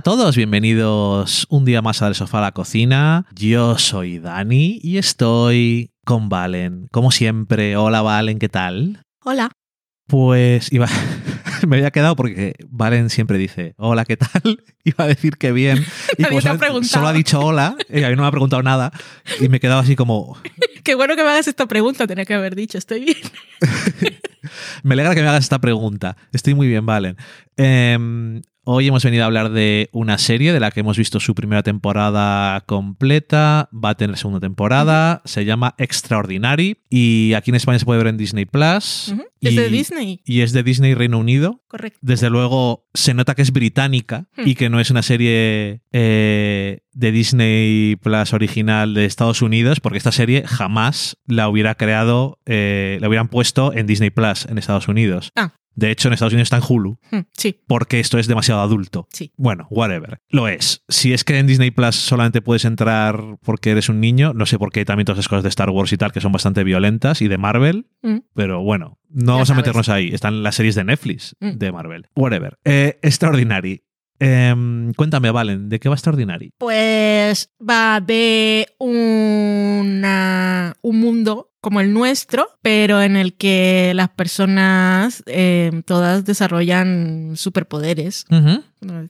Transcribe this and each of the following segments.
a todos, bienvenidos un día más al sofá a la cocina. Yo soy Dani y estoy con Valen. Como siempre, hola Valen, ¿qué tal? Hola. Pues iba, me había quedado porque Valen siempre dice hola, ¿qué tal? Iba a decir que bien. Y Nadie como te ha solo- preguntado. solo ha dicho hola, y a mí no me ha preguntado nada. Y me he quedado así como, Qué bueno que me hagas esta pregunta, tenía que haber dicho, estoy bien. Me alegra que me hagas esta pregunta. Estoy muy bien, Valen. Em, hoy hemos venido a hablar de una serie de la que hemos visto su primera temporada completa. Va a tener segunda temporada. Se llama Extraordinary. Y aquí en España se puede ver en Disney Plus. Ujú. Es Y- de Disney, Y es de Disney Reino Unido. correcto. Desde luego se nota que es británica Hmm. y que no es una serie eh, de Disney Plus original de Estados Unidos, porque esta serie jamás la hubiera creado, eh, la hubieran puesto en Disney Plus en Estados Unidos. Ah. De hecho, en Estados Unidos está en Hulu, Hmm, Sí, porque esto es demasiado adulto. sí. Bueno, whatever. Lo es. Si es que en Disney Plus solamente puedes entrar porque eres un niño, no sé por qué hay también todas esas cosas de Star Wars y tal que son bastante violentas y de Marvel, Mm. pero bueno, no Ya vamos a meternos ahí. Están las series de Netflix Mm. de Marvel. Whatever. Eh, Extraordinary. Em, cuéntame, Valen, ¿de qué va Extraordinary? Pues va de una, un mundo como el nuestro, pero en el que las personas eh, todas desarrollan superpoderes.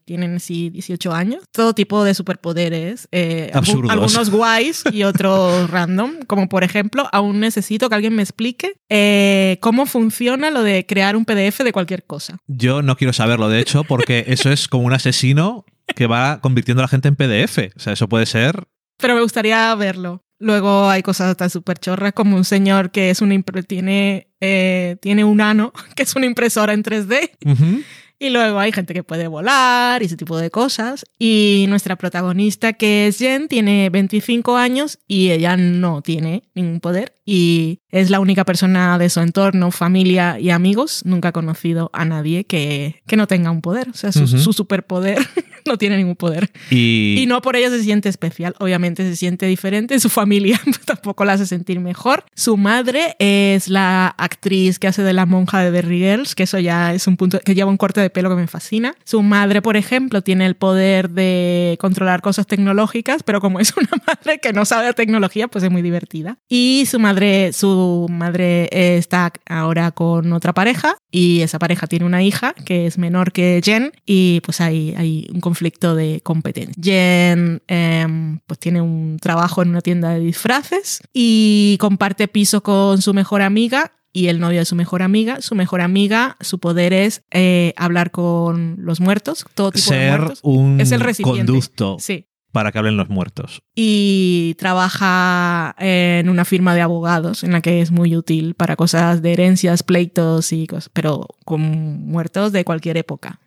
Tienen así 18 años, todo tipo de superpoderes, eh, algunos guays y otros random, como por ejemplo, aún necesito que alguien me explique eh, cómo funciona lo de crear un PDF de cualquier cosa. Yo no quiero saberlo, de hecho, porque eso es como un asesino que va convirtiendo a la gente en PDF. O sea, eso puede ser. Pero me gustaría verlo. Luego hay cosas tan súper chorras como un señor que es una impre- tiene, eh, tiene un ano, que es una impresora en 3D. Ujú. Y luego hay gente que puede volar y ese tipo de cosas. Y nuestra protagonista, que es Jen, tiene 25 años y ella no tiene ningún poder. Y es la única persona de su entorno, familia y amigos. Nunca ha conocido a nadie que, que no tenga un poder. O sea, su, superpoder no tiene ningún poder. Y, Y no por ello se siente especial, obviamente se siente diferente, su familia pues, tampoco la hace sentir mejor. Su madre es la actriz que hace de la monja de Derry Girls, que eso ya es un punto que lleva un corte de pelo que me fascina. Su madre, por ejemplo, tiene el poder de controlar cosas tecnológicas, pero como es una madre que no sabe de tecnología, pues es muy divertida. Y su madre, su madre eh, está ahora con otra pareja y esa pareja tiene una hija que es menor que Jen y pues hay, hay un conflicto de competencia. Jen em, pues tiene un trabajo en una tienda de disfraces y comparte piso con su mejor amiga y el novio de su mejor amiga. Su mejor amiga, su poder es eh, hablar con los muertos, todo tipo de muertos. un Es el recipiente. conducto Sí. Para que hablen los muertos. Y trabaja en una firma de abogados en la que es muy útil para cosas de herencias, pleitos y cosas, pero con muertos de cualquier época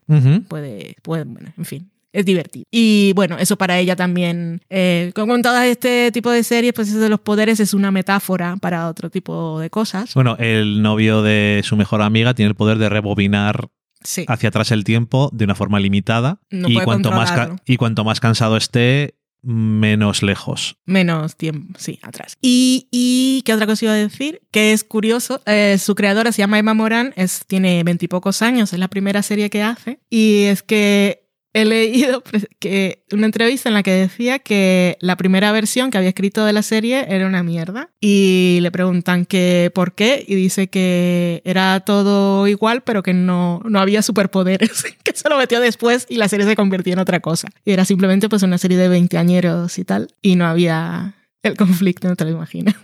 puede, puede bueno, en fin. Es divertido. Y bueno, eso para ella también, eh, como en todo este tipo de series, pues eso de los poderes es una metáfora para otro tipo de cosas. Bueno, el novio de su mejor amiga tiene el poder de rebobinar Sí. hacia atrás el tiempo de una forma limitada No y, puede cuanto más y cuanto más cansado esté, menos lejos. Menos tiempo, sí, atrás. Y, y ¿qué otra cosa iba a decir? Que es curioso, eh, su creadora se llama Emma Moran, es, tiene veintipocos años, es la primera serie que hace, y es que he leído que una entrevista en la que decía que la primera versión que había escrito de la serie era una mierda y le preguntan que por qué y dice que era todo igual pero que no, no había superpoderes, que se lo metió después y la serie se convirtió en otra cosa. Y era simplemente pues una serie de veinteañeros y tal y no había el conflicto, no te lo imaginas.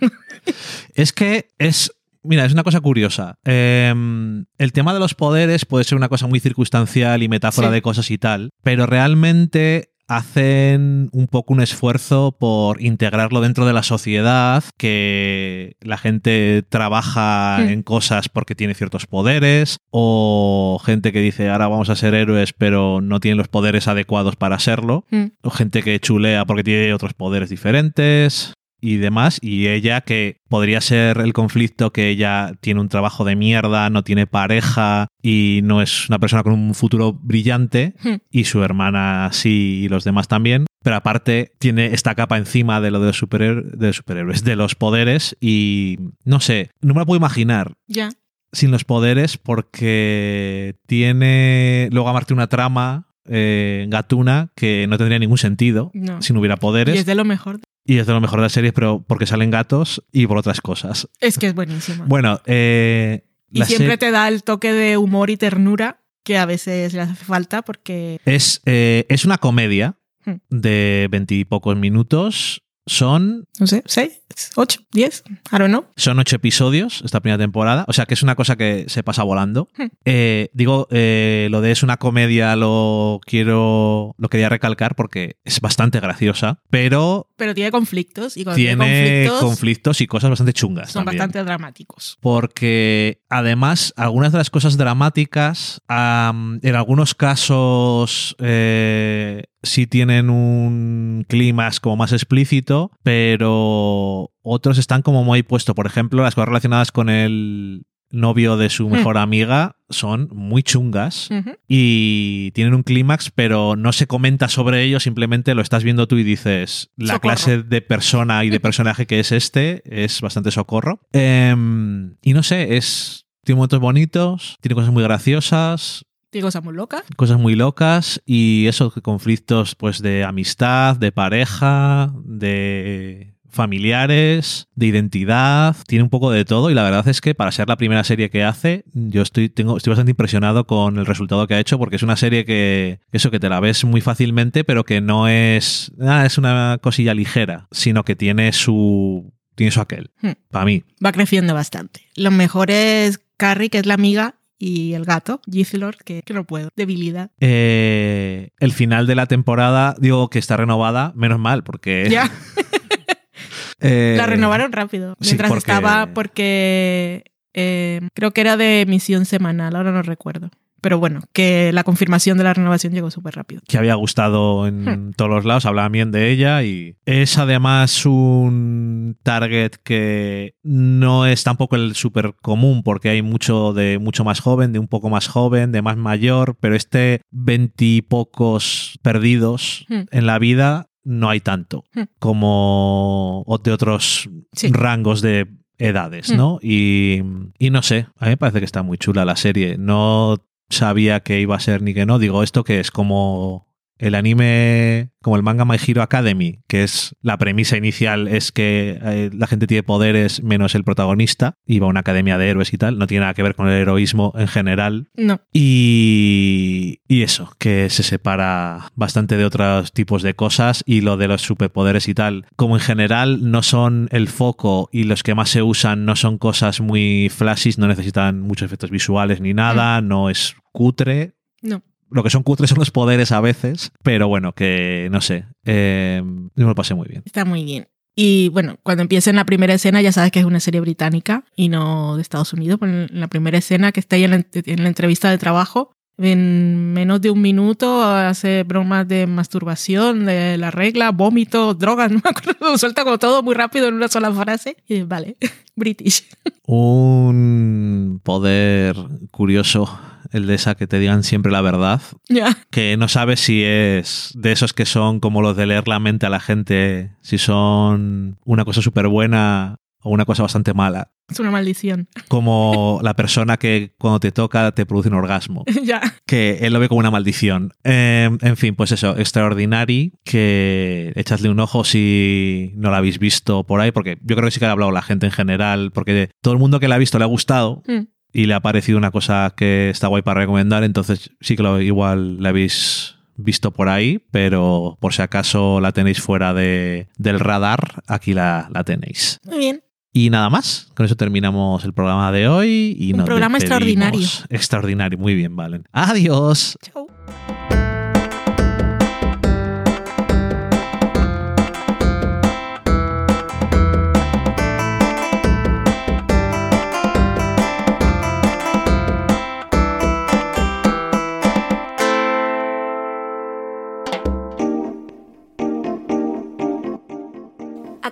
Es que es Mira, es una cosa curiosa. Em, el tema de los poderes puede ser una cosa muy circunstancial y metáfora Sí. de cosas y tal, pero realmente hacen un poco un esfuerzo por integrarlo dentro de la sociedad, que la gente trabaja en cosas porque tiene ciertos poderes, o gente que dice ahora vamos a ser héroes pero no tienen los poderes adecuados para serlo, Mm. o gente que chulea porque tiene otros poderes diferentes y demás, y ella que podría ser el conflicto que ella tiene un trabajo de mierda, no tiene pareja y no es una persona con un futuro brillante, Hmm. y su hermana sí y los demás también, pero aparte tiene esta capa encima de lo de los, superhéroes, de los superhéroes, de los poderes, y no sé, no me lo puedo imaginar Ya. sin los poderes porque tiene luego amarte una trama eh, gatuna que no tendría ningún sentido No. si no hubiera poderes Y es de lo mejor. Y es de lo mejor de la serie pero porque salen gatos y por otras cosas Es que es buenísimo. bueno eh, y siempre te da el toque de humor y ternura que a veces le hace falta porque... es, eh, es una comedia Hmm. de veintipocos minutos son No sé, ¿seis? ¿Ocho? ¿Diez? I don't know. Son ocho episodios esta primera temporada, o sea que es una cosa que se pasa volando. Hmm. Eh, digo, eh, lo de es una comedia lo quiero, lo quería recalcar porque es bastante graciosa, pero Pero tiene conflictos y tiene tiene conflictos, conflictos y cosas bastante chungas. son también. bastante dramáticos. Porque además, algunas de las cosas dramáticas, am, en algunos casos eh, sí tienen un clima como más explícito, pero otros están como muy puesto. Por ejemplo, las cosas relacionadas con el novio de su mejor amiga son muy chungas y tienen un clímax, pero no se comenta sobre ello, simplemente lo estás viendo tú y dices, la Socorro. clase de persona y de personaje que es este es bastante socorro. Em, y no sé, es... Tiene momentos bonitos, tiene cosas muy graciosas, Digo, cosa muy loca. cosas muy locas y esos conflictos pues de amistad, de pareja, de familiares, de identidad, tiene un poco de todo y la verdad es que para ser la primera serie que hace, yo estoy, tengo, estoy bastante impresionado con el resultado que ha hecho porque es una serie que, eso que te la ves muy fácilmente pero que no es, ah, es una cosilla ligera, sino que tiene su, tiene su aquel, Hmm. para mí. Va creciendo bastante. Lo mejor es Carrie, que es la amiga, y el gato, Githlor, que, que no puedo. Debilidad. Eh, el final de la temporada, digo que está renovada, menos mal, porque... Ya, eh, la renovaron rápido. sí, Mientras porque- estaba, porque eh, creo que era de emisión semanal, ahora no recuerdo. Pero bueno, que la confirmación de la renovación llegó súper rápido. que había gustado en Hmm. todos los lados, hablaban bien de ella y es además un target que no es tampoco el súper común porque hay mucho de mucho más joven, de un poco más joven, de más mayor, pero este veintipocos perdidos Hmm. en la vida no hay tanto Hmm. como de otros Sí. rangos de edades. ¿no? Y, y no sé, a mí me parece que está muy chula la serie. No sabía que iba a ser ni que no. Digo, esto que es como el anime, como el manga My Hero Academy, que es la premisa inicial es que eh, la gente tiene poderes menos el protagonista y va a una academia de héroes y tal. No tiene nada que ver con el heroísmo en general. No, Y, y eso, que se separa bastante de otros tipos de cosas y lo de los superpoderes y tal, como en general no son el foco y los que más se usan no son cosas muy flashy, no necesitan muchos efectos visuales ni nada, no es cutre. no. Lo que son cutres son los poderes a veces, pero bueno, que no sé, eh, yo me lo pasé muy bien. Está muy bien. Y bueno, cuando empieza en la primera escena ya sabes que es una serie británica y no de Estados Unidos. Pero en la primera escena que está ahí en la, en la entrevista de trabajo, en menos de un minuto hace bromas de masturbación, de la regla, vómito, drogas, no me acuerdo. Suelta como todo muy rápido en una sola frase. Y vale, British. Un poder curioso, el de esa que te digan siempre la verdad. Ya. que no sabes si es de esos que son como los de leer la mente a la gente, si son una cosa súper buena o una cosa bastante mala. Es una maldición. Como la persona que cuando te toca te produce un orgasmo. ya. Que él lo ve como una maldición. Eh, en fin, pues eso, Extraordinary, que echadle un ojo si no la habéis visto por ahí, porque yo creo que sí que ha hablado la gente en general, porque todo el mundo que la ha visto le ha gustado. Mm. Y le ha parecido una cosa que está guay para recomendar, entonces sí que lo, igual la habéis visto por ahí, pero por si acaso la tenéis fuera de, del radar, aquí la, la tenéis. Muy bien. Y nada más, con eso terminamos el programa de hoy. Y Un nos programa extraordinario. Extraordinario, muy bien, Valen. Adiós. Chao.